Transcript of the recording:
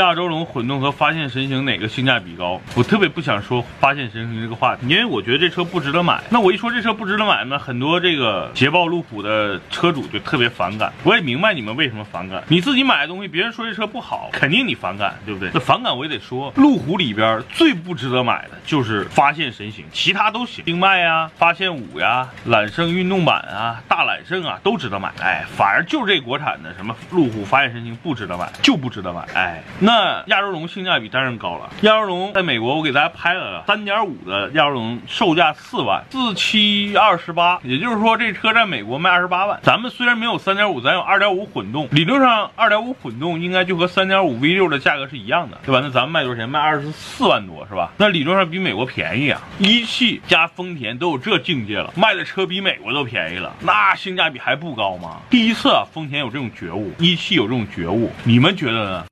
亚洲龙混动和发现神行哪个性价比高？我特别不想说发现神行这个话题，因为我觉得这车不值得买。那我一说这车不值得买呢，很多这个捷豹路虎的车主就特别反感。我也明白你们为什么反感，你自己买的东西，别人说这车不好，肯定你反感，对不对？那反感我也得说，路虎里边最不值得买的就是发现神行，其他都行，星脉呀、发现五呀、揽胜运动版啊、大揽胜啊都值得买。哎，反而就这国产的什么路虎发现神行不值得买，就不值得买。哎，那那亚洲龙性价比当然高了。亚洲龙在美国，我给大家拍了三点五的亚洲龙，售价四万，四七二十八，也就是说这车在美国卖二十八万。咱们虽然没有三点五，咱有二点五混动，理论上二点五混动应该就和三点五 V 六的价格是一样的，对吧？那咱们卖多少钱？卖二十四万多是吧？那理论上比美国便宜啊。一汽加丰田都有这境界了，卖的车比美国都便宜了，那性价比还不高吗？第一次啊，丰田有这种觉悟，一汽有这种觉悟，你们觉得呢？